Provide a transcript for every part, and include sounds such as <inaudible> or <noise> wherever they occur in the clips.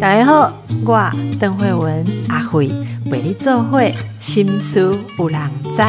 大家好，我邓慧文阿慧为你做会心思有人知。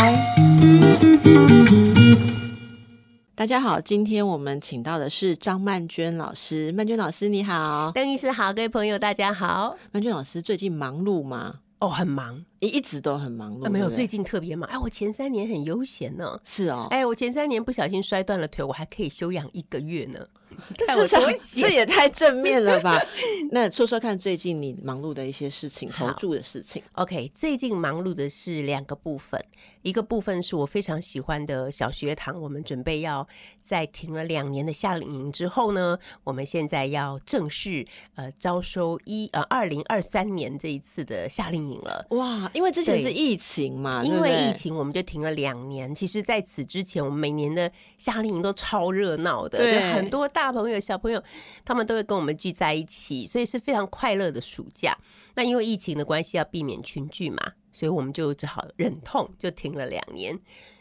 大家好，今天我们请到的是张曼娟老师。曼娟老师你好，邓医师好，各位朋友大家好。曼娟老师最近忙碌吗？哦，很忙，你一直都很忙碌。没有，对对最近特别忙。哎，我前三年很悠闲呢。是哦，哎，我前三年不小心摔断了腿，我还可以休养一个月呢。<laughs> 看这我多这也太正面了吧？<laughs> 那说说看，最近你忙碌的一些事情，投注的事情。OK，最近忙碌的是两个部分，一个部分是我非常喜欢的小学堂，我们准备要在停了两年的夏令营之后呢，我们现在要正式呃招收一呃二零二三年这一次的夏令营了。哇，因为之前是疫情嘛，因为疫情，我们就停了两年。其实，在此之前，我们每年的夏令营都超热闹的，对很多大朋友、小朋友，他们都会跟我们聚在一起，所以是非常快乐的暑假。那因为疫情的关系，要避免群聚嘛，所以我们就只好忍痛就停了两年。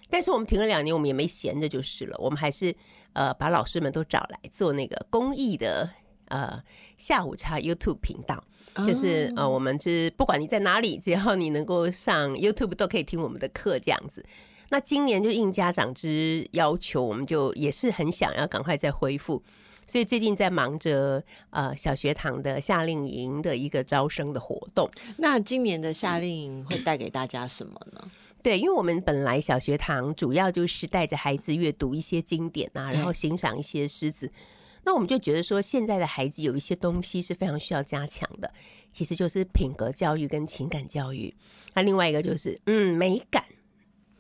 但是我们停了两年，我们也没闲着就是了，我们还是呃把老师们都找来做那个公益的呃下午茶 YouTube 频道。就是哦呃，我们是不管你在哪里，只要你能够上 YouTube 都可以听我们的课这样子。那今年就应家长之要求，我们就也是很想要赶快再恢复，所以最近在忙着呃小学堂的夏令营的一个招生的活动。那今年的夏令营会带给大家什么呢？对，因为我们本来小学堂主要就是带着孩子阅读一些经典啊，然后欣赏一些诗词。那我们就觉得说，现在的孩子有一些东西是非常需要加强的，其实就是品格教育跟情感教育。那另外一个就是嗯美感。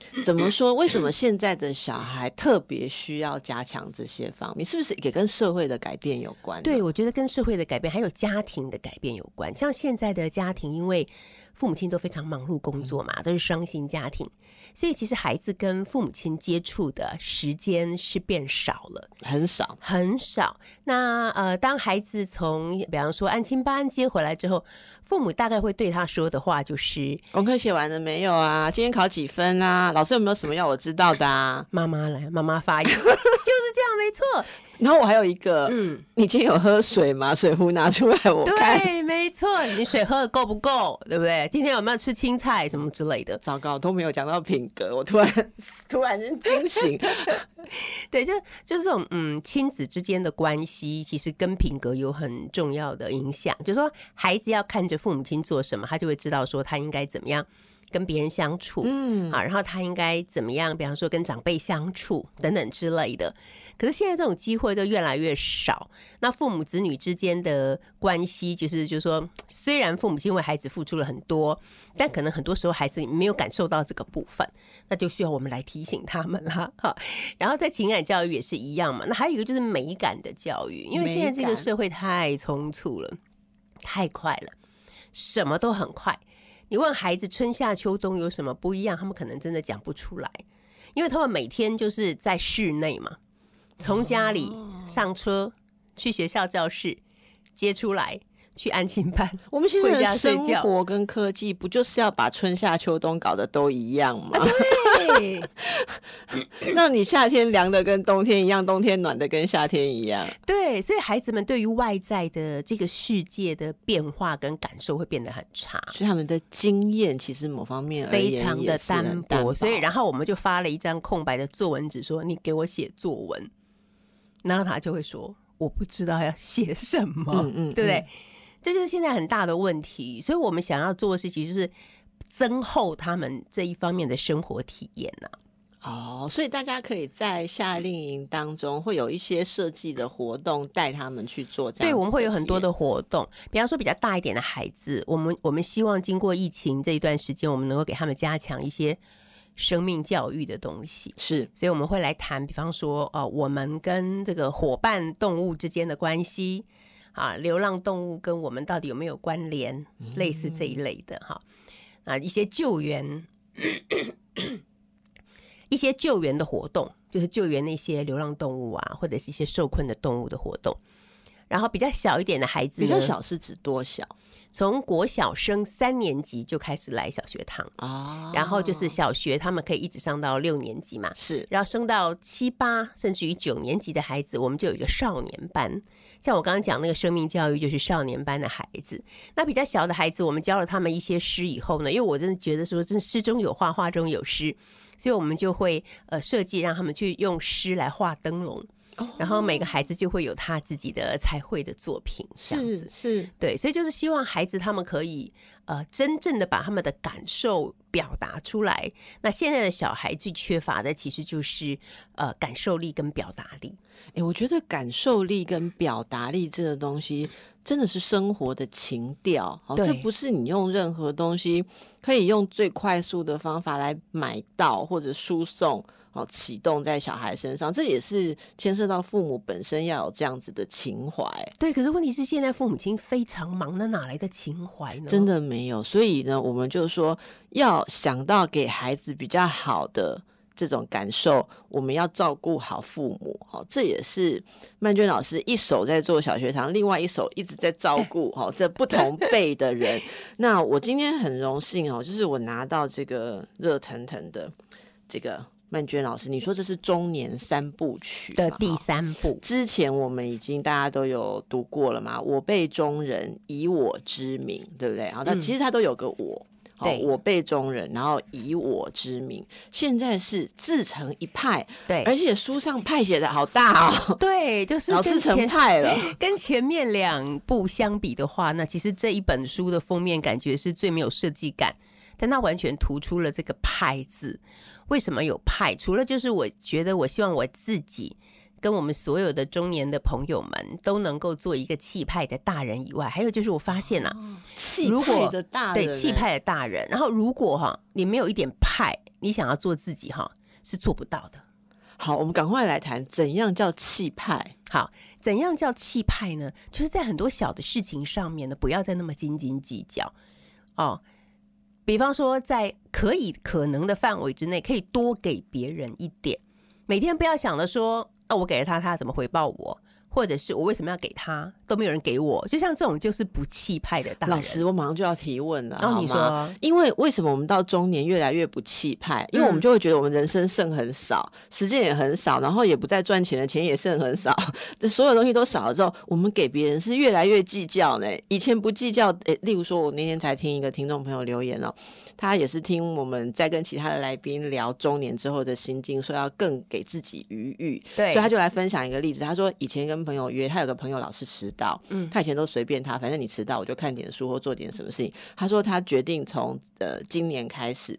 <laughs> 怎么说？为什么现在的小孩特别需要加强这些方面？是不是也跟社会的改变有关？对，我觉得跟社会的改变还有家庭的改变有关。像现在的家庭，因为父母亲都非常忙碌工作嘛，都是双薪家庭，所以其实孩子跟父母亲接触的时间是变少了。很少。很少。那呃，当孩子从比方说安亲班接回来之后，父母大概会对他说的话就是功课写完了没有啊？今天考几分啊？老师有没有什么要我知道的啊？：“妈妈来，妈妈发言。<laughs> ”就是这样，没错。然后我还有一个，嗯，你今天有喝水吗？水壶拿出来我看。对，没错。你水喝的够不够？对不对？今天有没有吃青菜什么之类的？糟糕，都没有讲到品格，我突然 <laughs> 突然间惊醒。<laughs> 对，就就是这种嗯，亲子之间的关系，其实跟品格有很重要的影响。就是说，孩子要看着父母亲做什么，他就会知道说他应该怎么样跟别人相处，嗯，啊，然后他应该怎么样？比方说跟长辈相处等等之类的。可是现在这种机会就越来越少。那父母子女之间的关系，就是就是说，虽然父母亲为孩子付出了很多，但可能很多时候孩子没有感受到这个部分，那就需要我们来提醒他们啦。哈，然后在情感教育也是一样嘛。那还有一个就是美感的教育，因为现在这个社会太匆促了，太快了，什么都很快。你问孩子春夏秋冬有什么不一样，他们可能真的讲不出来，因为他们每天就是在室内嘛，从家里上车去学校教室接出来去安亲班，<laughs> 我们现在的生活跟科技，不就是要把春夏秋冬搞得都一样吗？对让 <laughs> 你夏天凉的跟冬天一样，冬天暖的跟夏天一样。对，所以孩子们对于外在的这个世界的变化跟感受会变得很差。所以他们的经验其实某方面非常的单单薄，所以然后我们就发了一张空白的作文纸，说你给我写作文，然后他就会说我不知道要写什么，嗯嗯对不对？嗯这就是现在很大的问题，所以我们想要做的事情就是增厚他们这一方面的生活体验呢、哦，所以大家可以在夏令营当中会有一些设计的活动，带他们去做这样。对，我们会有很多的。活动，比方说比较大一点的孩子，我们我们希望经过疫情这一段时间，我们能够给他们加强一些生命教育的东西。是所以我们会来谈，比方说，呃，我们跟这个伙伴动物之间的关系啊，流浪动物跟我们到底有没有关联，类似这一类的哈啊，一些救援，<coughs> 一些救援的活动，就是救援那些流浪动物啊，或者是一些受困的动物的活动。然后比较小一点的孩子，比较，小是指多小？从国小升三年级就开始来小学堂，啊，然后就是小学他们可以一直上到六年级嘛，是然后升到七八甚至于九年级的孩子，我们就有一个少年班。像我刚刚讲那个生命教育，就是少年班的孩子。那比较小的孩子，我们教了他们一些诗以后呢，因为我真的觉得说，真诗中有画，画中有诗，所以我们就会呃设计让他们去用诗来画灯笼。然后每个孩子就会有他自己的彩绘的作品，这样子是是，对，所以就是希望孩子他们可以呃真正的把他们的感受表达出来。那现在的小孩最缺乏的其实就是呃感受力跟表达力。哎、我觉得感受力跟表达力这个东西，真的是生活的情调。哦，对这不是你用任何东西可以用最快速的方法来买到或者输送。哦，启动在小孩身上，这也是牵涉到父母本身要有这样子的情怀。对，可是问题是现在父母亲非常忙，那哪来的情怀呢？真的没有，所以呢，我们就说要想到给孩子比较好的这种感受，我们要照顾好父母。哦，这也是曼娟老师一手在做小学堂，另外一手一直在照顾哦这不同辈的人。那我今天很荣幸哦，就是我拿到这个热腾腾的这个曼娟老师，你说这是中年三部曲的第三部，之前我们已经大家都有读过了嘛，我辈中人，以我之名，对不对？然后它嗯其实它都有个我。我辈中人，然后以我之名，现在是自成一派，对而且书上派写的好大哦，对，就是老师成派了，<laughs> 跟前面两部相比的话，那其实这一本书的封面感觉是最没有设计感，但它完全突出了这个“派”字。为什么有派？除了就是我觉得，我希望我自己跟我们所有的中年的朋友们都能够做一个气派的大人以外，还有就是我发现啊，气如果派的大人，对气。派的大人，然后如果哈你没有一点派，你想要做自己哈是做不到的。好，我们赶快来谈怎样叫气派。好，怎样叫气派呢？就是在很多小的事情上面呢，不要再那么斤斤计较哦。比方说，在可以可能的范围之内，可以多给别人一点。每天不要想着说，哦，我给了他，他怎么回报我？或者是我为什么要给他，都没有人给我？就像这种就是不气派的大人。老师，我马上就要提问了，然后你？说，因为为什么我们到中年越来越不气派？因为我们就会觉得我们人生剩很少，时间也很少，然后也不再赚钱的钱也剩很少，这所有东西都少了之后，我们给别人是越来越计较呢。以前不计较，诶，例如说，我那天才听一个听众朋友留言哦，他也是听我们在跟其他的来宾聊中年之后的心境，说要更给自己余裕，对所以他就来分享一个例子。他说以前跟朋友约，他有个朋友老是迟到，嗯他以前都随便他，反正你迟到我就看点书或做点什么事情。他说他决定从呃今年开始。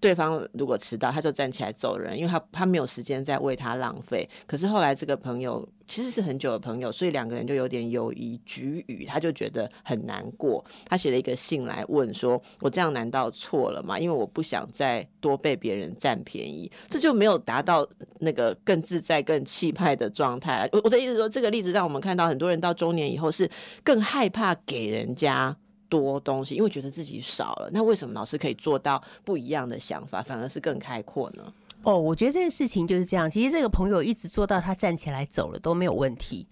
对方如果迟到，他就站起来走人，因为他他没有时间再为他浪费。可是后来这个朋友其实是很久的朋友，所以两个人就有点友谊局语，他就觉得很难过。他写了一个信来问说：“我这样难道错了吗？因为我不想再多被别人占便宜，这就没有达到那个更自在、更气派的状态。”我我的意思说，这个例子让我们看到很多人到中年以后是更害怕给人家。多东西，因为觉得自己少了。那为什么老师可以做到不一样的想法，反而是更开阔呢？哦，我觉得这件事情就是这样。其实这个朋友一直做到他站起来走了都没有问题，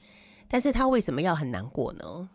但是他为什么要很难过呢？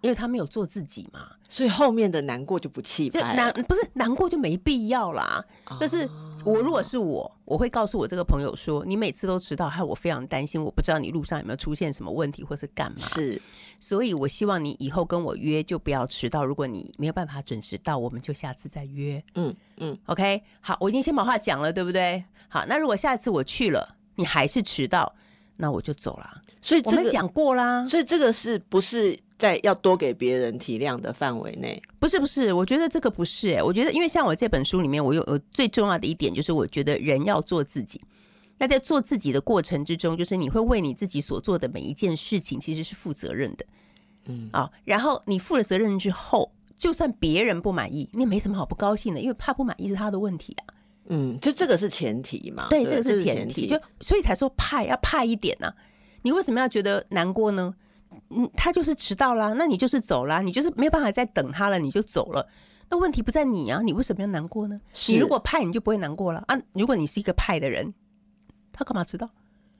因为他没有做自己嘛，所以后面的难过就不气就派。难不是难过就没必要啦。就是我如果是我，我会告诉我这个朋友说，你每次都迟到，害我非常担心，我不知道你路上有没有出现什么问题或是干嘛。是所以我希望你以后跟我约就不要迟到。如果你没有办法准时到，我们就下次再约。嗯嗯，OK，好，我已经先把话讲了，对不对？好，那如果下次我去了，你还是迟到，那我就走了。我们所以这个，讲过啦，所以这个是不是在要多给别人体谅的范围内？不是不是，我觉得这个不是、欸，我觉得因为像我这本书里面，我有有最重要的一点就是，我觉得人要做自己。那在做自己的过程之中，就是你会为你自己所做的每一件事情，其实是负责任的。嗯啊，然后你负了责任之后，就算别人不满意，你也没什么好不高兴的，因为怕不满意是他的问题啊。嗯，就这个是前提嘛？对，不这个是前前提，就所以才说派要派一点呐、你为什么要觉得难过呢？嗯，他就是迟到啦，那你就是走啦，你就是没有办法再等他了，你就走了。那问题不在你啊，你为什么要难过呢？你如果派，你就不会难过了啊。如果你是一个派的人，他干嘛迟到？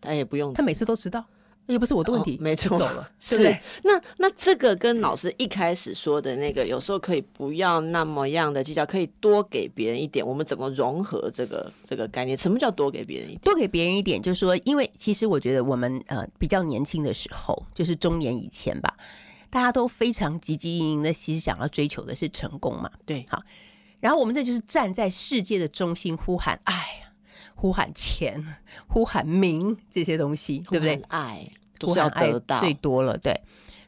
他也不用他每次都迟到，又不是我的问题，哦没错走了，<laughs> 对是不对？那那这个跟老师一开始说的那个，有时候可以不要那么样的计较，可以多给别人一点。我们怎么融合这个这个概念？什么叫多给别人一点？多给别人一点，就是说，因为其实我觉得我们呃比较年轻的时候，就是中年以前吧，大家都非常积极营营的，其实想要追求的是成功嘛。对，好然后我们这就是站在世界的中心呼喊爱呀，呼喊钱，<laughs> 呼喊名这些东西，对不对爱都是要呼喊爱得到，最多了，对。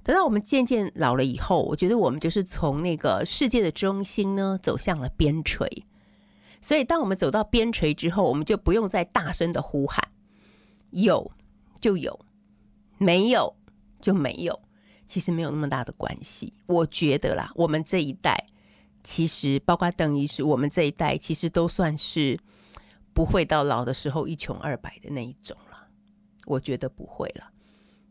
等到我们渐渐老了以后，我觉得我们就是从那个世界的中心呢，走向了边陲。所以，当我们走到边陲之后，我们就不用再大声的呼喊，有就有，没有就没有，其实没有那么大的关系。我觉得啦，我们这一代，其实包括邓医师，我们这一代其实都算是不会到老的时候一穷二白的那一种了。我觉得不会了。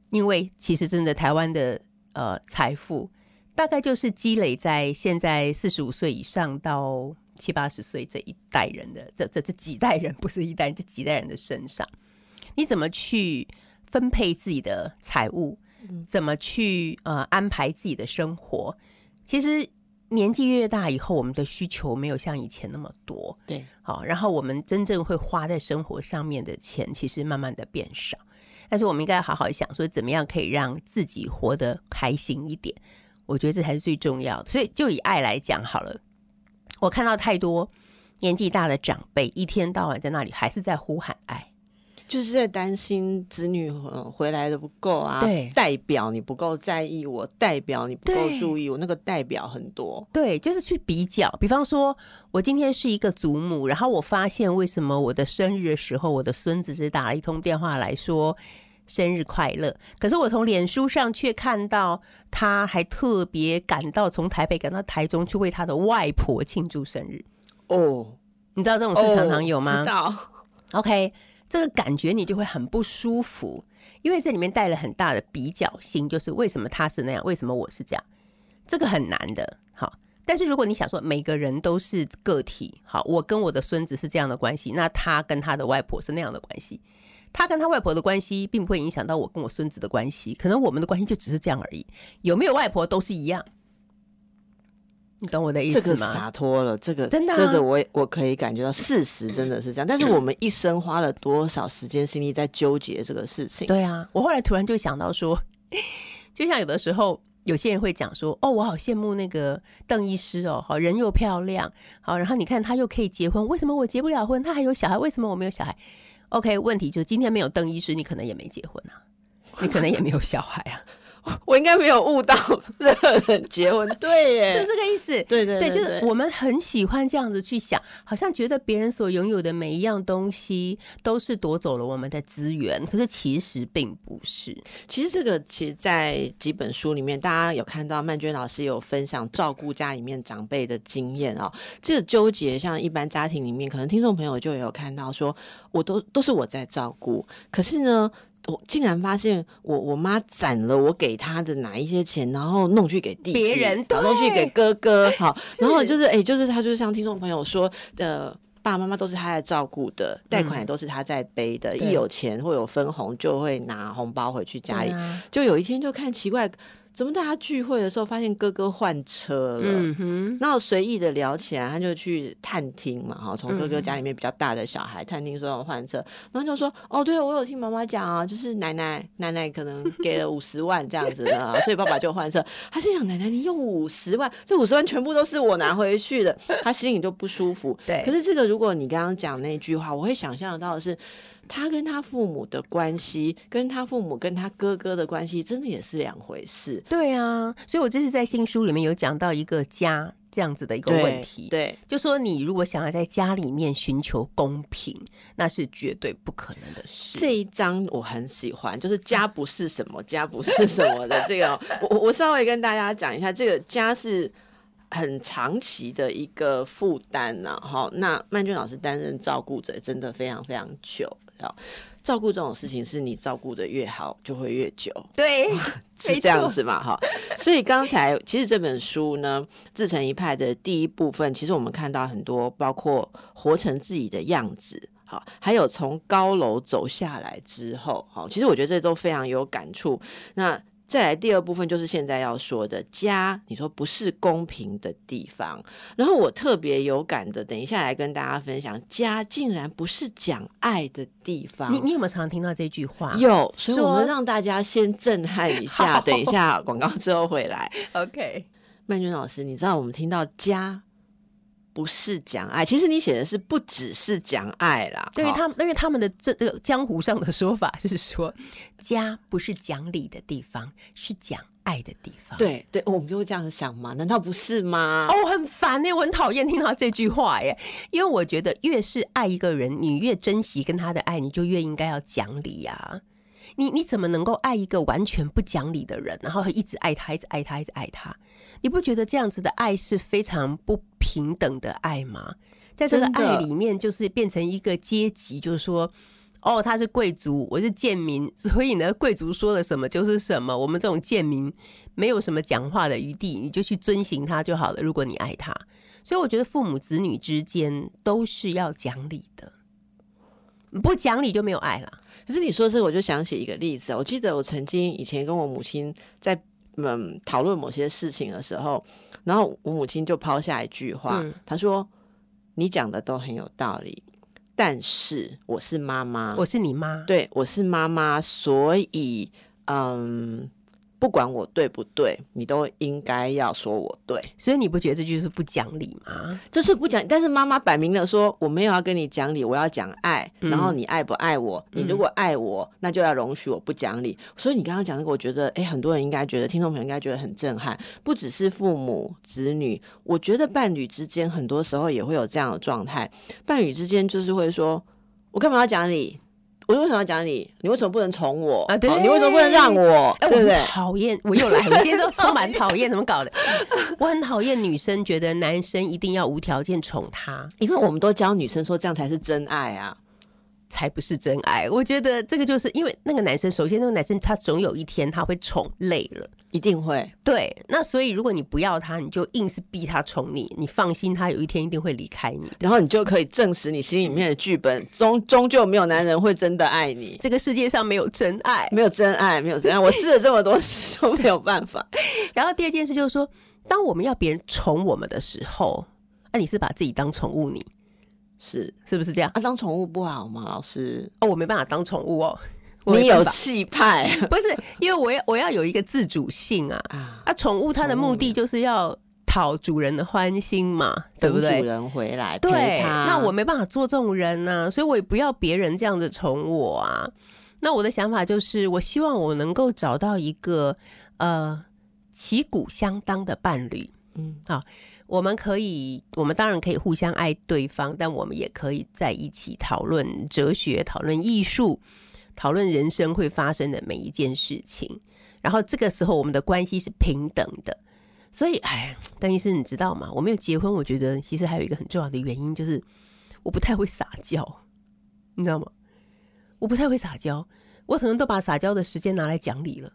因为其实真的台湾的呃财富，大概就是积累在现在四十五岁以上到七八十岁这一代人的这这这几代人，不是一代人，这几代人的身上。你怎么去分配自己的财物？怎么去呃安排自己的生活？其实年纪越大以后，我们的需求没有像以前那么多。对，好，然后我们真正会花在生活上面的钱，其实慢慢的变少。但是我们应该好好想说，怎么样可以让自己活得开心一点？我觉得这才是最重要的。所以就以爱来讲好了，我看到太多年纪大的长辈，一天到晚在那里还是在呼喊爱。就是在担心子女呃回来的不够啊，对代表你不够在意我，代表你不够注意我，那个代表很多，对，就是去比较。比方说，我今天是一个祖母，然后我发现为什么我的生日的时候，我的孙子只打了一通电话来说生日快乐，可是我从脸书上却看到他还特别赶到从台北赶到台中去为他的外婆庆祝生日。哦，你知道这种事常常有哦吗？知道，OK，这个感觉你就会很不舒服，因为这里面带了很大的比较性，就是为什么他是那样，为什么我是这样，这个很难的。好，但是如果你想说每个人都是个体，好，我跟我的孙子是这样的关系，那他跟他的外婆是那样的关系，他跟他外婆的关系并不会影响到我跟我孙子的关系，可能我们的关系就只是这样而已，有没有外婆都是一样。你懂我的意思吗？这个洒脱了，这个真的啊这个我我可以感觉到，事实真的是这样。但是我们一生花了多少时间心力在纠结这个事情？对啊，我后来突然就想到说，<laughs> 就像有的时候有些人会讲说，哦，我好羡慕那个邓医师哦，好人又漂亮，好，然后你看他又可以结婚，为什么我结不了婚？他还有小孩，为什么我没有小孩？OK，问题就是今天没有邓医师，你可能也没结婚啊，你可能也没有小孩啊，<laughs> 我应该没有悟到任何人结婚，<laughs> 对耶，是不是这个意思？对对对，就是我们很喜欢这样子去想，好像觉得别人所拥有的每一样东西都是夺走了我们的资源，可是其实并不是。其实这个其实，在几本书里面，大家有看到曼娟老师有分享照顾家里面长辈的经验哦。这个纠结，像一般家庭里面，可能听众朋友就有看到说，我都都是我在照顾，可是呢。我竟然发现我我妈攒了我给她的哪一些钱，然后弄去给弟弟，别人然后弄去对给哥哥，好，<laughs> 然后就是哎、就是他就是像听众朋友说的。爸爸妈妈都是他在照顾的，贷款也都是他在背的。嗯一有钱或有分红，就会拿红包回去家里。啊就有一天就看奇怪，怎么大家聚会的时候发现哥哥换车了？嗯哼，然后随意的聊起来，他就去探听嘛，哈，从哥哥嗯家里面比较大的小孩探听说要换车，然后就说，哦，对，我有听妈妈讲啊，就是奶奶奶奶可能 <laughs> 给了五十万这样子的、啊，所以爸爸就换车。他心想，奶奶你用五十万，这五十万全部都是我拿回去的，他心里就不舒服。<laughs> 对可是这个如果你刚刚讲那句话，我会想象得到的是。他跟他父母的关系，跟他父母跟他哥哥的关系，真的也是两回事。对啊，所以我这次在新书里面有讲到一个家这样子的一个问题，对，就说你如果想要在家里面寻求公平，那是绝对不可能的事。这一章我很喜欢，就是家不是什么，家不是什么的这个哦，我我稍微跟大家讲一下，这个家是。很长期的一个负担呐，哈。那曼娟老师担任照顾者真的非常非常久，啊。照顾这种事情是你照顾的越好，就会越久。对，<laughs> 是这样子嘛，哈。所以刚才其实这本书呢，《自成一派》的第一部分，其实我们看到很多，包括活成自己的样子。好，还有从高楼走下来之后，好，其实我觉得这都非常有感触。那再来第二部分就是现在要说的家，你说不是公平的地方。然后我特别有感的，等一下来跟大家分享，家竟然不是讲爱的地方。你你有没有常常听到这句话？有，所以我们让大家先震撼一下，<laughs> 等一下广告之后回来。OK，曼君老师，你知道我们听到家不是讲爱，其实你写的是不只是讲爱啦。对于他们，因为他们的这这个江湖上的说法是说，<laughs> 家不是讲理的地方，是讲爱的地方。。对对，我们就会这样想嘛？难道不是吗？哦，我很烦呢、我很讨厌听到这句话耶，因为我觉得越是爱一个人，你越珍惜跟他的爱，你就越应该要讲理呀、你你怎么能够爱一个完全不讲理的人，然后一直爱他，一直爱他，一直爱他？你不觉得这样子的爱是非常不平等的爱吗？在这个爱里面，就是变成一个阶级，就是说。哦，他是贵族，我是贱民，所以呢，贵族说了什么就是什么。我们这种贱民没有什么讲话的余地，你就去遵循他就好了。如果你爱他，所以我觉得父母子女之间都是要讲理的，不讲理就没有爱了。可是你说这个，我就想起一个例子啊。我记得我曾经以前跟我母亲在嗯讨论某些事情的时候，然后我母亲就抛下一句话，嗯。她说：“你讲的都很有道理，但是我是妈妈，我是你妈，对我是妈妈，所以嗯，不管我对不对，你都应该要说我对。”所以你不觉得这就是不讲理吗？这是不讲，但是妈妈摆明了说我没有要跟你讲理，我要讲爱。嗯然后你爱不爱我？你如果爱我，那就要容许我不讲理。所以你刚刚讲那个，我觉得，哎，很多人应该觉得，听众朋友应该觉得很震撼。不只是父母子女，我觉得伴侣之间很多时候也会有这样的状态。伴侣之间就是会说，我干嘛要讲理？我为什么要讲你？你为什么不能宠我？啊对哦你为什么不能让我？哎、对不对我很？讨厌，我又来了，我今天都充满讨厌，<laughs> 怎么搞的？我很讨厌女生觉得男生一定要无条件宠她，因为我们都教女生说这样才是真爱啊。才不是真爱。我觉得这个就是因为那个男生，首先那个男生他总有一天他会宠累了。一定会，对，那所以如果你不要他，你就硬是逼他宠你，你放心，他有一天一定会离开你。然后你就可以证实你心里面的剧本，终终究没有男人会真的爱你，这个世界上没有真爱。没有真爱，没有真爱。我试了这么多次都没有办法。<laughs> 然后第二件事就是说，当我们要别人宠我们的时候，那、你是把自己当宠物你，是是不是这样？啊，当宠物不好吗？老师，哦，我没办法当宠物哦，我你有气派 <laughs> 不是因为我要我要有一个自主性啊啊，啊！宠物它的目的就是要讨主人的欢心嘛，对不对？主人回来陪对，那我没办法做这种人呢、所以我也不要别人这样子宠我啊。那我的想法就是，我希望我能够找到一个呃旗鼓相当的伴侣。嗯，啊我们可以，我们当然可以互相爱对方，但我们也可以在一起讨论哲学、讨论艺术、讨论人生会发生的每一件事情。然后这个时候，我们的关系是平等的。所以，哎，邓医师，你知道吗？我没有结婚，我觉得其实还有一个很重要的原因，就是我不太会撒娇，你知道吗？我不太会撒娇，我可能都把撒娇的时间拿来讲理了。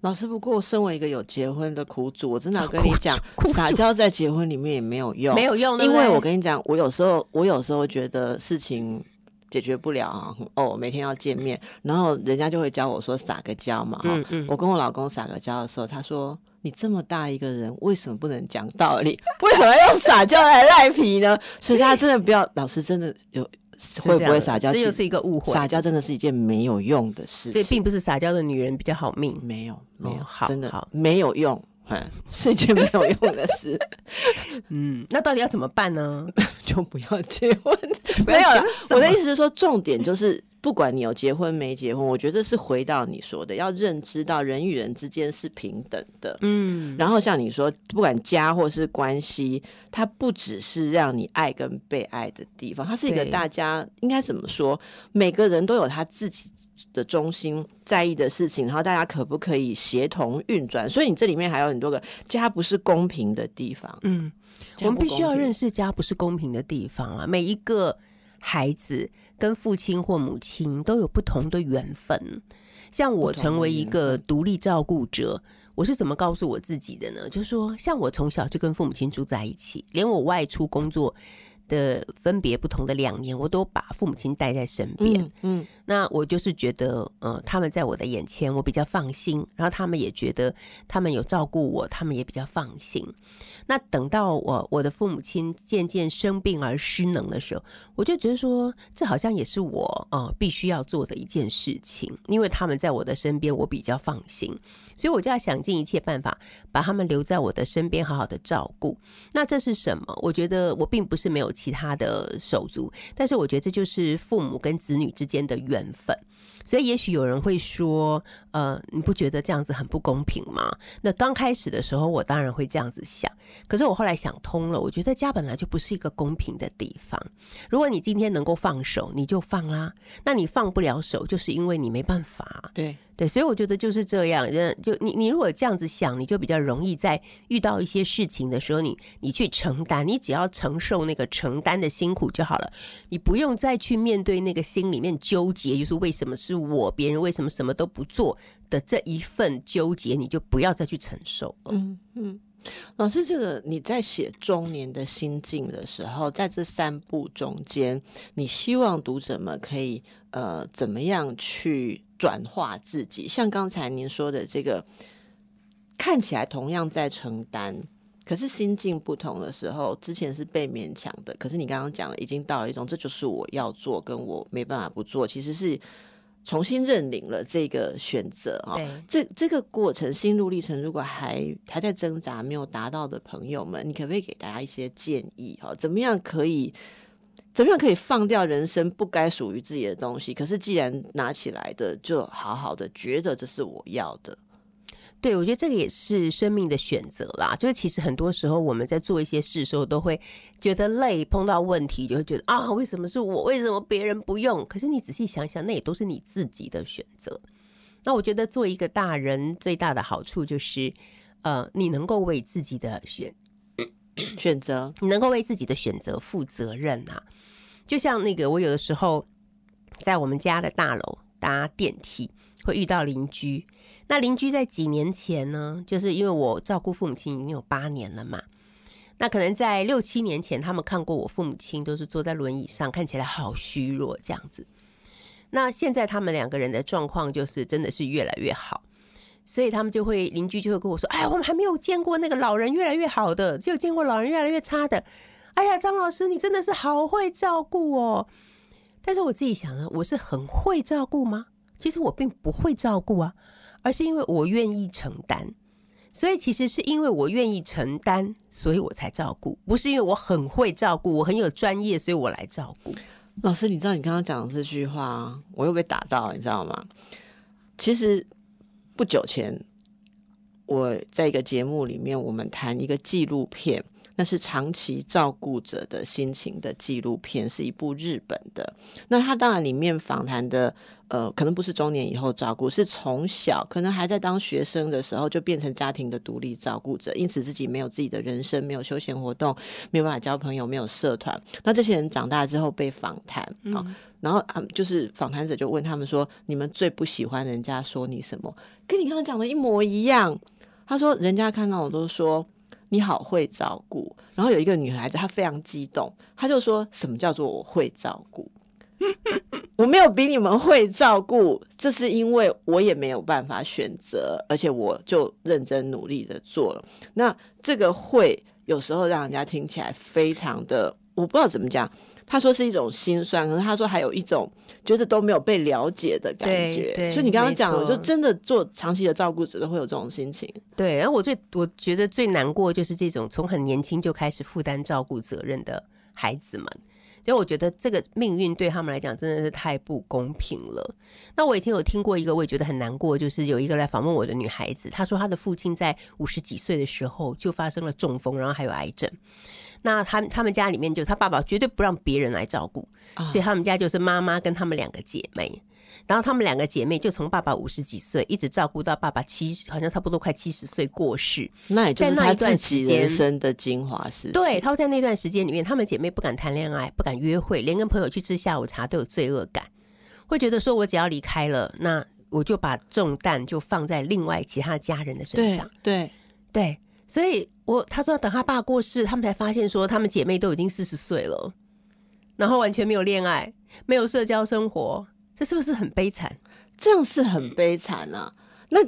老师，不过身为一个有结婚的苦主，我真的要跟你讲撒娇在结婚里面也没有用，没有用，因为我跟你讲，我有时候我有时候觉得事情解决不了啊，哦，每天要见面，然后人家就会教我说撒个娇嘛，哈、嗯嗯，我跟我老公撒个娇的时候，他说：“你这么大一个人，为什么不能讲道理？<laughs> 为什么要用撒娇来赖皮呢？”所以大家真的不要，老师真的有 <laughs> 会不会撒娇？这又是一个误会。撒娇真的是一件没有用的事情所以，并不是撒娇的女人比较好命。没有没有，哦好真的好没有用。嗯，<laughs> 是一件没有用的事，<laughs> 嗯，那到底要怎么办呢？<laughs> 就不要结婚。没有了我的意思是说，重点就是，不管你有结婚没结婚，我觉得是回到你说的，要认知到人与人之间是平等的。嗯，然后像你说，不管家或是关系，它不只是让你爱跟被爱的地方，它是一个大家应该怎么说？每个人都有他自己的中心在意的事情，然后大家可不可以协同运转？所以你这里面还有很多个家不是公平的地方。嗯，我们必须要认识识家不是公平的地方啊。每一个孩子跟父亲或母亲都有不同的缘分。像我成为一个独立照顾者，我是怎么告诉我自己的呢？就是说，像我从小就跟父母亲住在一起，连我外出工作的分别不同的两年，我都把父母亲带在身边。嗯嗯那我就是觉得，呃，他们在我的眼前，我比较放心，然后他们也觉得他们有照顾我，他们也比较放心。那等到我我的父母亲渐渐生病而失能的时候，我就觉得说，这好像也是我呃必须要做的一件事情，因为他们在我的身边，我比较放心，所以我就要想尽一切办法把他们留在我的身边，好好的照顾。那这是什么？我觉得我并不是没有其他的手足，但是我觉得这就是父母跟子女之间的缘缘分。所以也许有人会说，呃，你不觉得这样子很不公平吗？那刚开始的时候，我当然会这样子想。可是我后来想通了，我觉得家本来就不是一个公平的地方。如果你今天能够放手，你就放啦。那你放不了手，就是因为你没办法。对，对，所以我觉得就是这样。就你你如果这样子想，你就比较容易在遇到一些事情的时候，你你去承担，你只要承受那个承担的辛苦就好了。你不用再去面对那个心里面纠结，就是为什么是我，别人为什么什么都不做的这一份纠结，你就不要再去承受了。嗯嗯。老师，这个你在写中年的心境的时候，在这三步中间，你希望读者们可以呃怎么样去转化自己？像刚才您说的这个，看起来同样在承担，可是心境不同的时候，之前是被勉强的，可是你刚刚讲了，已经到了一种这就是我要做，跟我没办法不做，其实是。重新认领了这个选择啊，这这个过程心路历程，如果还还在挣扎没有达到的朋友们，你可不可以给大家一些建议哈？怎么样可以怎么样可以放掉人生不该属于自己的东西？可是既然拿起来的，就好好的觉得这是我要的。对，我觉得这个也是生命的选择啦。就是其实很多时候我们在做一些事的时候，都会觉得累，碰到问题就会觉得啊，为什么是我？为什么别人不用？可是你仔细想想，那也都是你自己的选择。那我觉得做一个大人最大的好处就是，呃，你能够为自己的选 <coughs> 选择，你能够为自己的选择负责任啊。就像那个，我有的时候在我们家的大楼搭电梯，会遇到邻居。那邻居在几年前呢？就是因为我照顾父母亲已经有八年了嘛。那可能在六七年前，他们看过我父母亲都是坐在轮椅上，看起来好虚弱这样子。那现在他们两个人的状况就是真的是越来越好，所以他们就会邻居就会跟我说：“哎，我们还没有见过那个老人越来越好的，只有见过老人越来越差的。”哎呀，张老师，你真的是好会照顾哦。但是我自己想呢，我是很会照顾吗？其实我并不会照顾啊。而是因为我愿意承担，所以其实是因为我愿意承担，所以我才照顾，不是因为我很会照顾，我很有专业，所以我来照顾。老师，你知道你刚刚讲的这句话，我又被打到，你知道吗？其实不久前我在一个节目里面，我们谈一个纪录片，那是长期照顾者的心情的纪录片，是一部日本的。那它当然里面访谈的。呃，可能不是中年以后照顾，是从小可能还在当学生的时候就变成家庭的独立照顾者，因此自己没有自己的人生，没有休闲活动，没有办法交朋友，没有社团。那这些人长大之后被访谈啊，然后啊，就是访谈者就问他们说：“你们最不喜欢人家说你什么？”跟你刚刚讲的一模一样。他说：“人家看到我都说你好会照顾。”然后有一个女孩子她非常激动，她就说什么叫做我会照顾？<laughs> 我没有比你们会照顾，这是因为我也没有办法选择，而且我就认真努力的做了。那这个会有时候让人家听起来非常的，我不知道怎么讲。他说是一种心酸，可是他说还有一种觉得都没有被了解的感觉。所以你刚刚讲，就真的做长期的照顾者都会有这种心情。对，然后我最我觉得最难过就是这种从很年轻就开始负担照顾责任的孩子们。所以我觉得这个命运对他们来讲真的是太不公平了。那我以前有听过一个，我也觉得很难过，就是有一个来访问我的女孩子，她说她的父亲在五十几岁的时候就发生了中风，然后还有癌症。那他他们家里面就他爸爸绝对不让别人来照顾，所以他们家就是妈妈跟他们两个姐妹。然后他们两个姐妹就从爸爸五十几岁一直照顾到爸爸七，好像差不多快七十岁过世。那也就是他自己人生的精华是对，他在那段时间里面，他们姐妹不敢谈恋爱，不敢约会，连跟朋友去吃下午茶都有罪恶感，会觉得说我只要离开了，那我就把重担就放在另外其他家人的身上。对对，所以我他说等他爸过世，他们才发现说他们姐妹都已经四十岁了，然后完全没有恋爱，没有社交生活，这是不是很悲惨？这样是很悲惨啊。那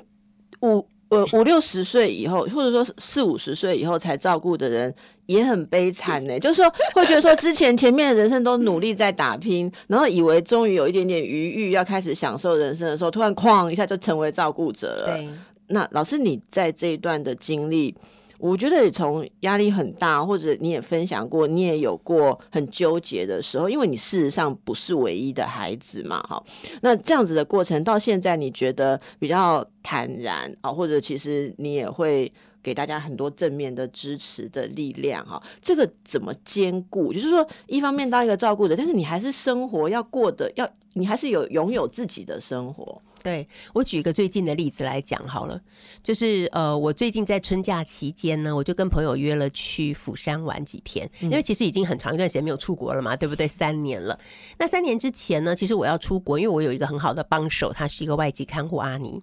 五呃五六十岁以后，或者说四五十岁以后才照顾的人，也很悲惨呢。<laughs> 就是说，会觉得说之前前面的人生都努力在打拼，然后以为终于有一点点余裕，要开始享受人生的时候，突然哐一下就成为照顾者了。对，那老师，你在这一段的经历，我觉得从压力很大，或者你也分享过，你也有过很纠结的时候，因为你事实上不是唯一的孩子嘛，哈。那这样子的过程到现在，你觉得比较坦然啊，或者其实你也会给大家很多正面的支持的力量，哈。这个怎么兼顾？就是说，一方面当一个照顾者，但是你还是生活要过得要，你还是有拥有自己的生活。对我举一个最近的例子来讲好了，就是呃，我最近在春假期间呢，我就跟朋友约了去釜山玩几天，因为其实已经很长一段时间没有出国了嘛，对不对？三年了。那三年之前呢，其实我要出国，因为我有一个很好的帮手，他是一个外籍看护阿尼，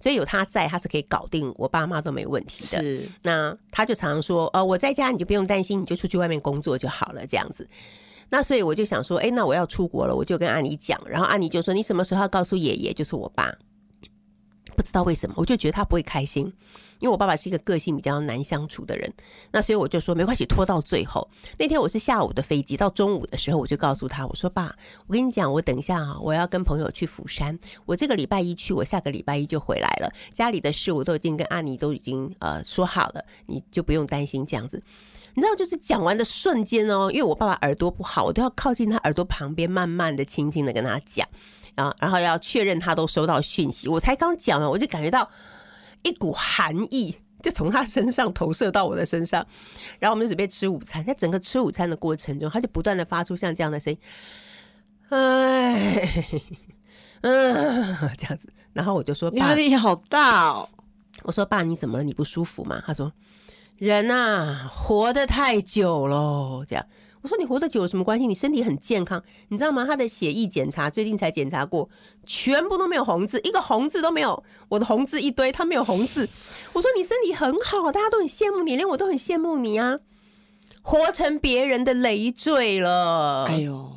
所以有他在，他是可以搞定我爸妈都没问题的。是，那他就常常说，呃，我在家你就不用担心，你就出去外面工作就好了，这样子。那所以我就想说，哎，那我要出国了，我就跟阿妮讲，然后阿妮就说，你什么时候要告诉爷爷，就是我爸。不知道为什么，我就觉得他不会开心，因为我爸爸是一个个性比较难相处的人。那所以我就说没关系，拖到最后。那天我是下午的飞机，到中午的时候我就告诉他，我说爸，我跟你讲，我等一下啊，我要跟朋友去釜山，我这个礼拜一去，我下个礼拜一就回来了。家里的事我都已经跟阿妮都已经呃说好了，你就不用担心这样子。你知道，就是讲完的瞬间哦，因为我爸爸耳朵不好，我都要靠近他耳朵旁边，慢慢的、轻轻的跟他讲。啊，然后要确认他都收到讯息，我才刚讲完，我就感觉到一股寒意就从他身上投射到我的身上，然后我们就准备吃午餐，在整个吃午餐的过程中，他就不断的发出像这样的声音，哎，嗯，<laughs> 这样子，然后我就说压力好大哦，我说爸你怎么了？你不舒服吗？他说人呐，活得太久了，这样。我说你活得久有什么关系？你身体很健康，你知道吗？他的血液检查最近才检查过，全部都没有红字，一个红字都没有。我的红字一堆，他没有红字。我说你身体很好，大家都很羡慕你，连我都很羡慕你啊！活成别人的累赘了。哎呦，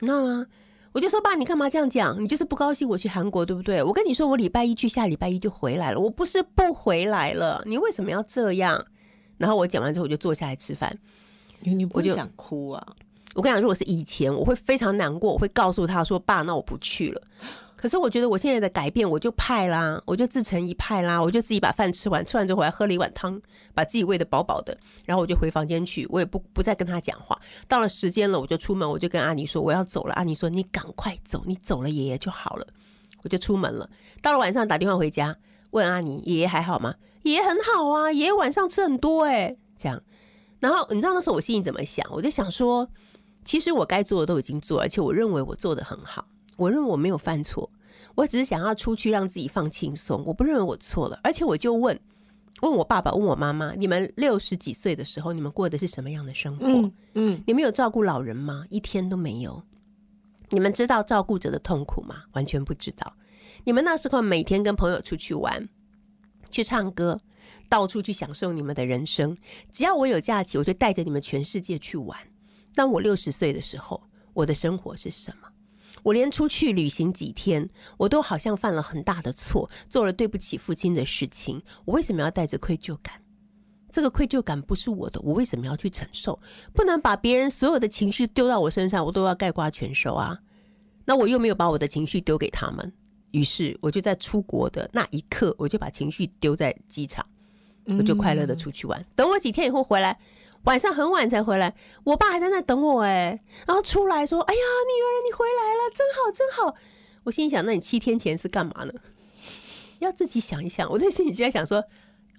你知道吗？我就说爸，你干嘛这样讲？你就是不高兴我去韩国，对不对？我跟你说，我礼拜一去，下礼拜一就回来了。我不是不回来了，你为什么要这样？然后我讲完之后，我就坐下来吃饭。你不就想哭啊？我跟你讲，如果是以前，我会非常难过，我会告诉他说：“爸，那我不去了。” <gasps> 可是我觉得我现在的改变，我就派啦，我就自成一派啦，我就自己把饭吃完，吃完之后回来喝了一碗汤，把自己喂得饱饱的，然后我就回房间去，我也不不再跟他讲话。到了时间了，我就出门，我就跟阿尼说我要走了。阿尼说：“你赶快走，你走了爷爷就好了。”我就出门了。到了晚上打电话回家，问阿尼爷爷还好吗？爷爷很好啊，爷爷晚上吃很多哎，这样。然后你知道那时候我心里怎么想？我就想说，其实我该做的都已经做，而且我认为我做的很好，我认为我没有犯错，我只是想要出去让自己放轻松，我不认为我错了。而且我就问问我爸爸，问我妈妈，你们六十几岁的时候，你们过的是什么样的生活？嗯，你们有照顾老人吗？一天都没有。你们知道照顾者的痛苦吗？完全不知道。你们那时候每天跟朋友出去玩，去唱歌。到处去享受你们的人生，只要我有假期，我就带着你们全世界去玩。当我六十岁的时候，我的生活是什么？我连出去旅行几天，我都好像犯了很大的错，做了对不起父亲的事情。我为什么要带着愧疚感？这个愧疚感不是我的，我为什么要去承受？不能把别人所有的情绪丢到我身上，我都要盖瓜全收啊！那我又没有把我的情绪丢给他们，于是我就在出国的那一刻，我就把情绪丢在机场。我就快乐的出去玩，等我几天以后回来，晚上很晚才回来，我爸还在那等我哎，然后出来说：“哎呀，女儿你回来了，真好真好。”我心里想：那你七天前是干嘛呢？要自己想一想。我在心里就在想说。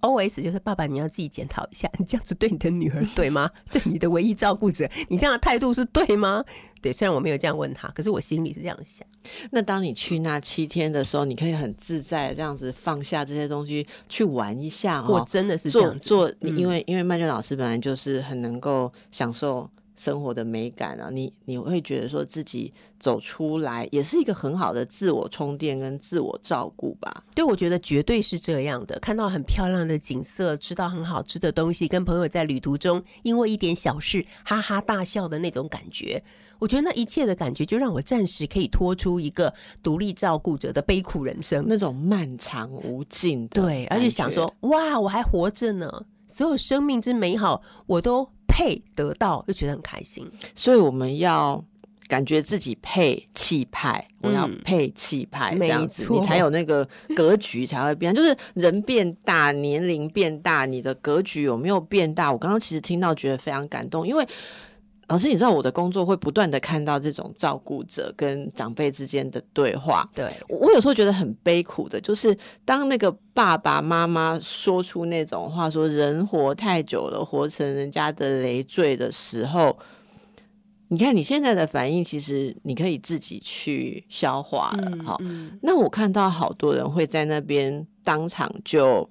O S 就是爸爸，你要自己检讨一下，你这样子对你的女儿对吗？<laughs> 对你的唯一照顾者，你这样的态度是对吗？对，虽然我没有这样问他，可是我心里是这样想。那当你去那七天的时候，你可以很自在这样子放下这些东西去玩一下。我真的是这样做，因为因为曼娟老师本来就是很能够享受生活的美感啊，你你会觉得说自己走出来也是一个很好的自我充电跟自我照顾吧。对，我觉得绝对是这样的。看到很漂亮的景色，吃到很好吃的东西，跟朋友在旅途中因为一点小事哈哈大笑的那种感觉，我觉得那一切的感觉就让我暂时可以拖出一个独立照顾者的悲苦人生，那种漫长无尽的。对，而且想说哇，我还活着呢，所有生命之美好我都。配得到就觉得很开心，所以我们要感觉自己配气派，我要配气派这样子，你才有那个格局才会变。<laughs> 就是人变大，年龄变大，你的格局有没有变大？我刚刚其实听到觉得非常感动，因为。老师，你知道我的工作会不断的看到这种照顾者跟长辈之间的对话。对我有时候觉得很悲苦的，就是当那个爸爸妈妈说出那种话，说人活太久了，活成人家的累赘的时候，你看你现在的反应，其实你可以自己去消化了。好，那我看到好多人会在那边当场就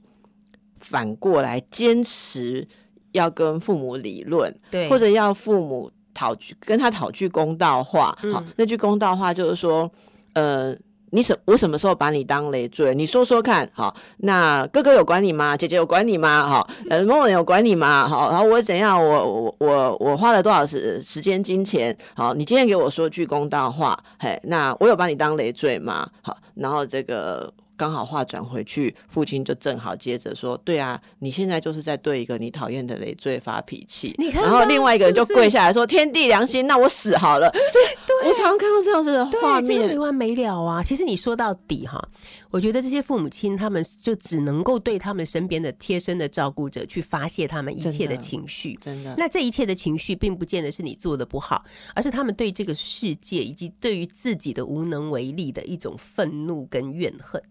反过来坚持。要跟父母理论，对，或者要父母讨句跟他讨句公道话。好，那句公道话就是说，呃，你什我什么时候把你当累赘？你说说看。好，那哥哥有管你吗？姐姐有管你吗？好，呃，某某人有管你吗？好，然后我怎样？我我我我花了多少时时间金钱？好，你今天给我说句公道话。嘿，那我有把你当累赘吗？好，然后这个。刚好话转回去，父亲就正好接着说：“对啊，你现在就是在对一个你讨厌的累赘发脾气。”然后另外一个人就跪下来说：“天地良心，那我死好了。”就我常常看到这样子的画面，没完没了啊！其实你说到底哈，我觉得这些父母亲他们就只能够对他们身边的贴身的照顾者去发泄他们一切的情绪。真的，那这一切的情绪并不见得是你做的不好，而是他们对这个世界以及对于自己的无能为力的一种愤怒跟怨恨。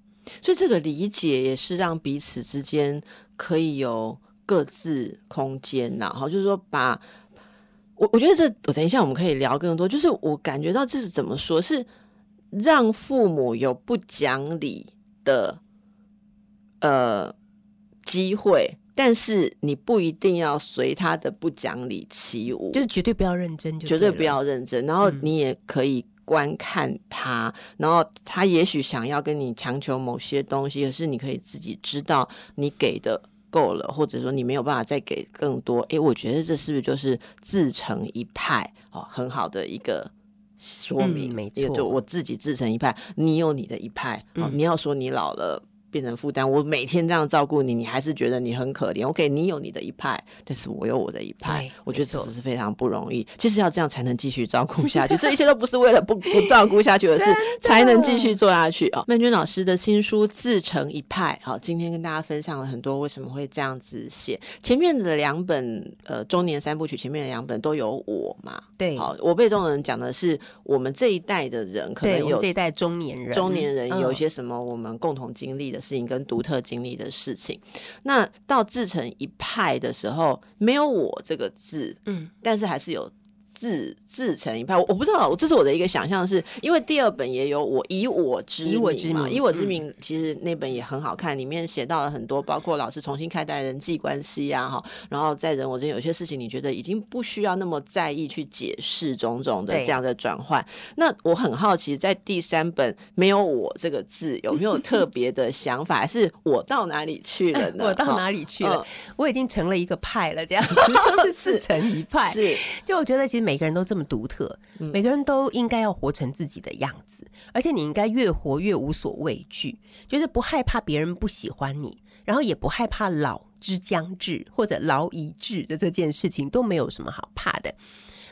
所以这个理解也是让彼此之间可以有各自空间呐，哈，就是说把，我我觉得这我等一下我们可以聊更多，就是我感觉到这是怎么说，是让父母有不讲理的呃机会，但是你不一定要随他的不讲理起舞，就是绝对不要认真，绝对不要认真，然后你也可以。观看他，然后他也许想要跟你强求某些东西，可是你可以自己知道你给的够了，或者说你没有办法再给更多。诶，我觉得这是不是就是自成一派哦，很好的一个说明。没错，就我自己自成一派，你有你的一派。哦，你要说你老了。变成负担，我每天这样照顾你，你还是觉得你很可怜。OK，你有你的一派，但是我有我的一派，我觉得这是非常不容易。其实要这样才能继续照顾下去，<laughs> 这一切都不是为了不不照顾下去而是，才能继续做下去啊。曼君老师的新书《自成一派》，好，今天跟大家分享了很多为什么会这样子写。前面的两本呃中年三部曲，前面的两本都有我嘛？对，好，我被中人讲的是我们这一代的人，可能有这一代中年人，中年人有一些什么我们共同经历的。事情跟独特经历的事情，那到自成一派的时候，没有我这个字，嗯，但是还是有。自自成一派，我我不知道，这是我的一个想象，是因为第二本也有我以我之以我之名，以我之名，其实那本也很好看，里面写到了很多，包括老师重新看待人际关系呀，哈，然后在人我之间有些事情，你觉得已经不需要那么在意去解释种种的这样的转换。那我很好奇，在第三本没有我这个字，有没有 <laughs> 特别的想法，还是我到哪里去了呢？<laughs> 我到哪里去了？我已经成了一个派了，这样 <laughs> 是自成一派。是，就我觉得其实。每个人都这么独特，每个人都应该要活成自己的样子，而且你应该越活越无所畏惧，就是不害怕别人不喜欢你，然后也不害怕老之将至或者老已至的这件事情都没有什么好怕的。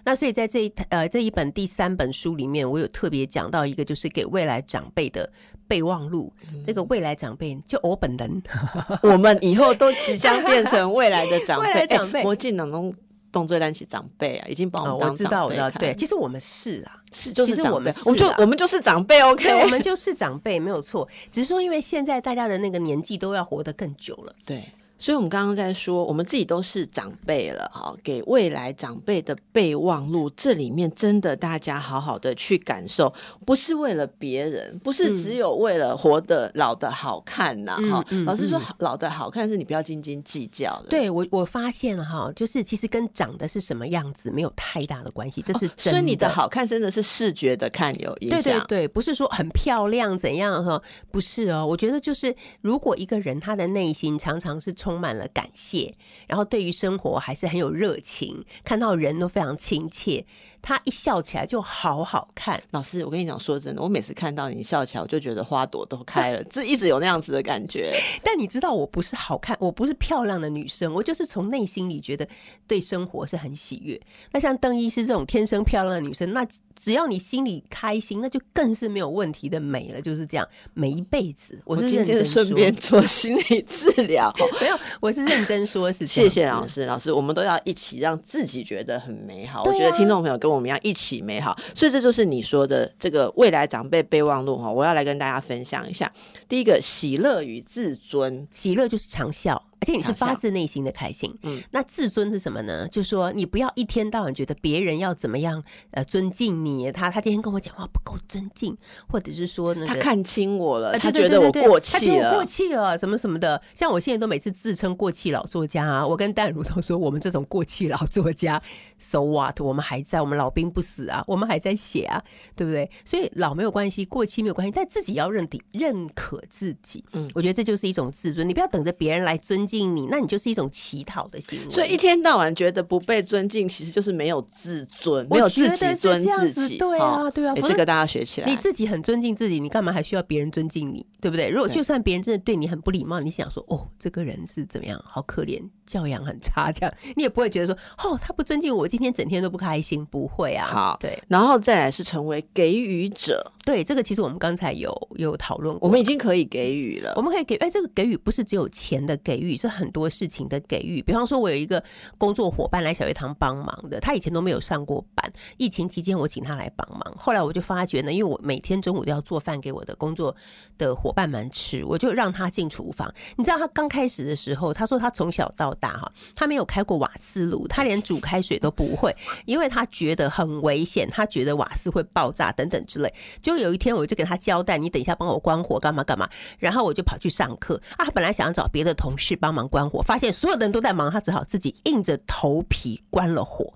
那所以在这一呃这一本第三本书里面，我有特别讲到一个，就是给未来长辈的备忘录。这个未来长辈就我本人，<laughs> 我们以后都即将变成未来的长辈。<laughs> 长辈，魔镜当中。动作担起长辈啊，已经把我们当长辈看。对，其实我们是啊，是就是长辈，我们就我们就是长辈。OK，我们就是长辈，没有错。只是说，因为现在大家的那个年纪都要活得更久了，对。所以我们刚刚在说，我们自己都是长辈了，哈，给未来长辈的备忘录，这里面真的大家好好的去感受，不是为了别人，不是只有为了活得老的好看呐，哈、老师说嗯，老的好看是你不要斤斤计较的，对我我发现哈，就是其实跟长得是什么样子没有太大的关系，这是真所以你的好看真的是视觉的看有影对对。对，不是说很漂亮怎样哈，不是哦。我觉得就是，如果一个人他的内心常常是充充满了感谢，然后对于生活还是很有热情，看到人都非常亲切，他一笑起来就好好看。老师，我跟你讲，说真的，我每次看到你笑起来，我就觉得花朵都开了，这一直有那样子的感觉。但你知道，我不是好看，我不是漂亮的女生，我就是从内心里觉得对生活是很喜悦。那像邓医师这种天生漂亮的女生，那只要你心里开心，那就更是没有问题的美了。就是这样，美一辈子，我我今天是认真顺便做心理治疗。<laughs> 没有，我是认真说，是这谢谢老师，老师，我们都要一起让自己觉得很美好。啊我觉得听众朋友跟我们要一起美好，所以这就是你说的这个未来长辈备忘录哈。我要来跟大家分享一下，第一个喜乐与自尊，喜乐就是长笑，而且你是发自内心的开心。嗯嗯，那自尊是什么呢？就是说你不要一天到晚觉得别人要怎么样呃尊敬你，他他今天跟我讲话不够尊敬，或者是说那个他看清我了，呃他觉得我过气了过。气了，什么什么的。像我现在都每次自称过气老作家啊，我跟淡如都说，我们这种过气老作家，so what？我们还在，我们老兵不死啊，我们还在写啊，对不对？所以老没有关系，过气没有关系，但自己要认定、认可自己。嗯嗯，我觉得这就是一种自尊。你不要等着别人来尊敬你，那你就是一种乞讨的行为。所以一天到晚觉得不被尊敬，其实就是没有自尊，没有自己尊自己。子对啊，对啊，这个大家学起来。你自己很尊敬自己，你干嘛还需要别人尊敬你？对不对？如果就算别人真的对你很不礼貌，你想说哦，这个人是怎么样，好可怜，教养很差，这样你也不会觉得说哦，他不尊敬我，今天整天都不开心，不会啊。好对然后再来是成为给予者，对，这个其实我们刚才有有讨论过，我们已经可以给予了我。们可以给，哎，这个给予不是只有钱的给予，是很多事情的给予。比方说，我有一个工作伙伴来小学堂帮忙的，他以前都没有上过班，疫情期间我请他来帮忙。后来我就发觉呢，因为我每天中午都要做饭给我的工作的伙伴们吃，我就让他进厨房。你知道他刚开始的时候，他说他从小到大哈，他没有开过瓦斯炉，他连煮开水都不会，因为他觉得很危险，他觉得瓦斯会爆炸等等之类。就有一天我就给他交代，你等一下帮我关火干嘛干嘛，然后我就跑去上课啊。他本来想要找别的同事帮忙关火，发现所有的人都在忙，他只好自己硬着头皮关了火。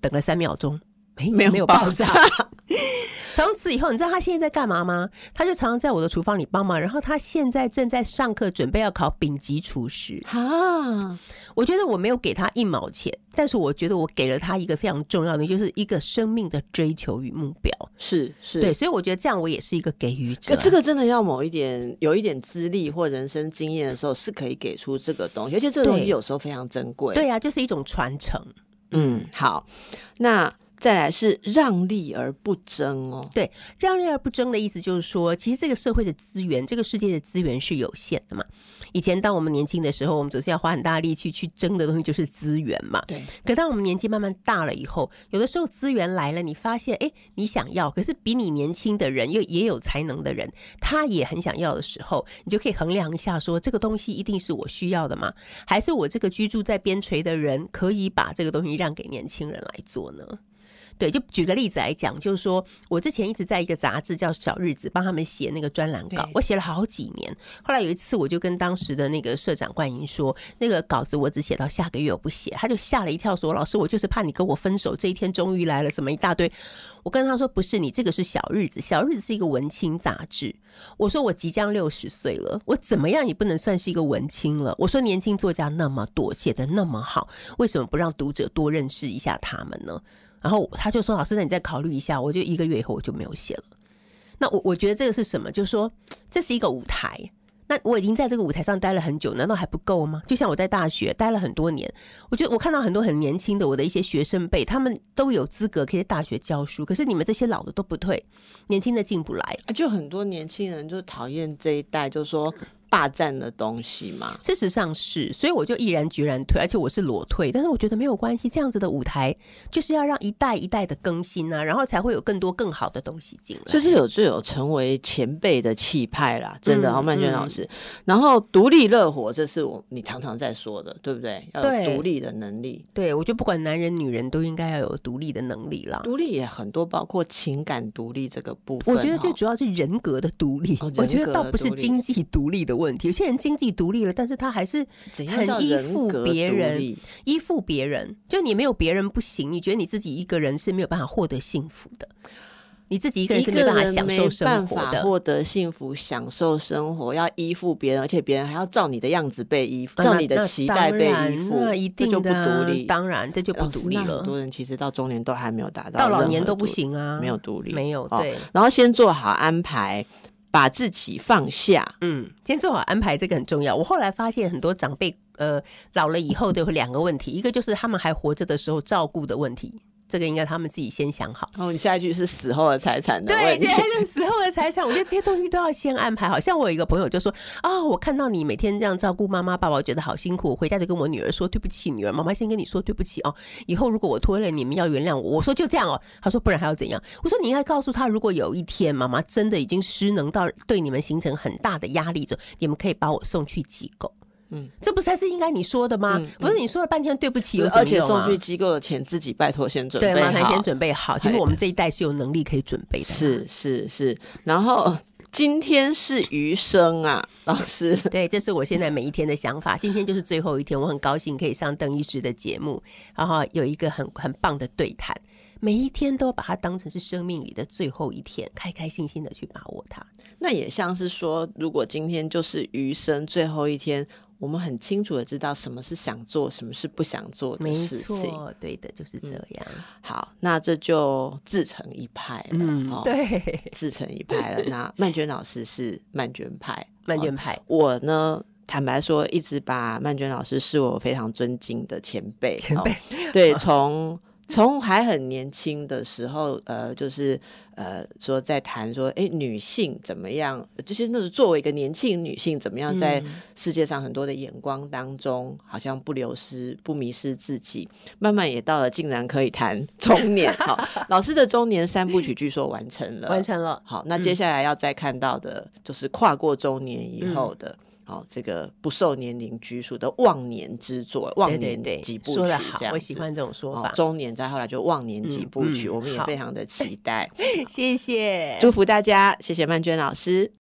等了三秒钟，没没有没有爆爆炸炸。<laughs> 从此以后，你知道他现在在干嘛吗？他就常常在我的厨房里帮忙，然后他现在正在上课，准备要考丙级厨师。哈，我觉得我没有给他一毛钱，但是我觉得我给了他一个非常重要的，就是一个生命的追求与目标。是是，对，所以我觉得这样我也是一个给予者可。这个真的要某一点有一点资历或人生经验的时候，是可以给出这个东西，而且这个东西有时候非常珍贵。，对啊，就是一种传承。嗯，好，那再来是让利而不争哦。对，让利而不争的意思就是说，其实这个社会的资源，这个世界的资源是有限的嘛。以前当我们年轻的时候，我们总是要花很大力气去争的东西就是资源嘛。对，可当我们年纪慢慢大了以后，有的时候资源来了，你发现，哎，你想要，可是比你年轻的人又也有才能的人，他也很想要的时候，你就可以衡量一下说，这个东西一定是我需要的吗？还是我这个居住在边陲的人可以把这个东西让给年轻人来做呢？对，就举个例子来讲，就是说我之前一直在一个杂志叫《小日子》帮他们写那个专栏稿，我写了好几年。后来有一次，我就跟当时的那个社长冠英说，那个稿子我只写到下个月，我不写。他就吓了一跳，说：“老师，我就是怕你跟我分手，这一天终于来了，什么一大堆。”我跟他说：“不是，你这个是小日子，小日子是一个文青杂志。”我说：“我即将六十岁了，我怎么样也不能算是一个文青了。”我说：“年轻作家那么多，写的那么好，为什么不让读者多认识一下他们呢？”然后他就说：“老师，那你再考虑一下。”我就一个月以后我就没有写了。那我我觉得这个是什么？就是说这是一个舞台。那我已经在这个舞台上待了很久，难道还不够吗？就像我在大学待了很多年，我觉得我看到很多很年轻的我的一些学生辈，他们都有资格可以在大学教书，可是你们这些老的都不退，年轻的进不来。就很多年轻人就讨厌这一代，就说霸占的东西嘛？事实上是，所以我就毅然决然退，而且我是裸退。但是我觉得没有关系，这样子的舞台就是要让一代一代的更新啊，然后才会有更多更好的东西进来。就是有就有成为前辈的气派啦，真的。嗯哦，曼娟嗯老师，然后独立乐活，这是我你常常在说的，对不对？要有独立的能力。对我觉得不管男人女人都应该要有独立的能力啦。独立也很多，包括情感独立这个部分。我觉得最哦主要是人格的独立，哦我觉得倒不是经济独立的问题。有些人经济独立了，但是他还是很依附别人依附别人，就你没有别人不行，你觉得你自己一个人是没有办法获得幸福的，你自己一个人是没有办法享受生活的。法获得幸福、享受生活，要依附别人，而且别人还要照你的样子被依附，啊照你的期待被依附，那一定这就不独立。当然这就不独立了很，多人其实到中年都还没有达到，到老年都不，行啊，没有独立，没有哦对。然后先做好安排，把自己放下。嗯，先做好安排，这个很重要。我后来发现很多长辈，呃，老了以后都有两个问题，一个就是他们还活着的时候照顾的问题，这个应该他们自己先想好。然后你下一句是死后的财产的对，问题这。就是死后的财产，我觉得这些东西都要先安排好。像我有一个朋友就说啊，我看到你每天这样照顾妈妈爸爸，我觉得好辛苦。我回家就跟我女儿说对不起，女儿，妈妈先跟你说对不起哦。以后如果我拖累你们，要原谅我。我说就这样哦。他说不然还要怎样？我说你应该告诉他，如果有一天妈妈真的已经失能到对你们形成很大的压力之后，你们可以把我送去机构。嗯，这不才是应该你说的吗？嗯我说你说了半天对不起，而且送去机构的钱，自己拜托先准备对，好。麻烦先准备好。其实哎我们这一代是有能力可以准备的。是是是，然后今天是余生啊，老师。<laughs> 对，这是我现在每一天的想法。今天就是最后一天，我很高兴可以上邓医师的节目，然后有一个很很棒的对谈。每一天都把它当成是生命里的最后一天，开开心心的去把握它。那也像是说，如果今天就是余生最后一天，我们很清楚的知道什么是想做，什么是不想做的事情。错，对的，就是这样。好，那这就自成一派了。嗯，哦，对，自成一派了。那曼娟老师是曼娟派，<laughs> 曼娟派。我呢，坦白说，一直把曼娟老师是我非常尊敬的前辈。前辈哦、<laughs> 对，<laughs> 从从还很年轻的时候，呃，就是呃，说在谈说，哎，女性怎么样？就是那种作为一个年轻女性，怎么样在嗯世界上很多的眼光当中，好像不流失、不迷失自己。慢慢也到了，竟然可以谈中年。<laughs> 好，老师的中年三部曲据说完成了，完成了。好，那嗯接下来要再看到的，就是跨过中年以后的，好、这个不受年龄拘束的忘年之作，忘年几部曲这，样子。我喜欢这种说哦法。中年再后来就忘年几部曲，嗯嗯我们也非常的期待。<laughs> 谢谢。祝福大家，谢谢曼娟老师。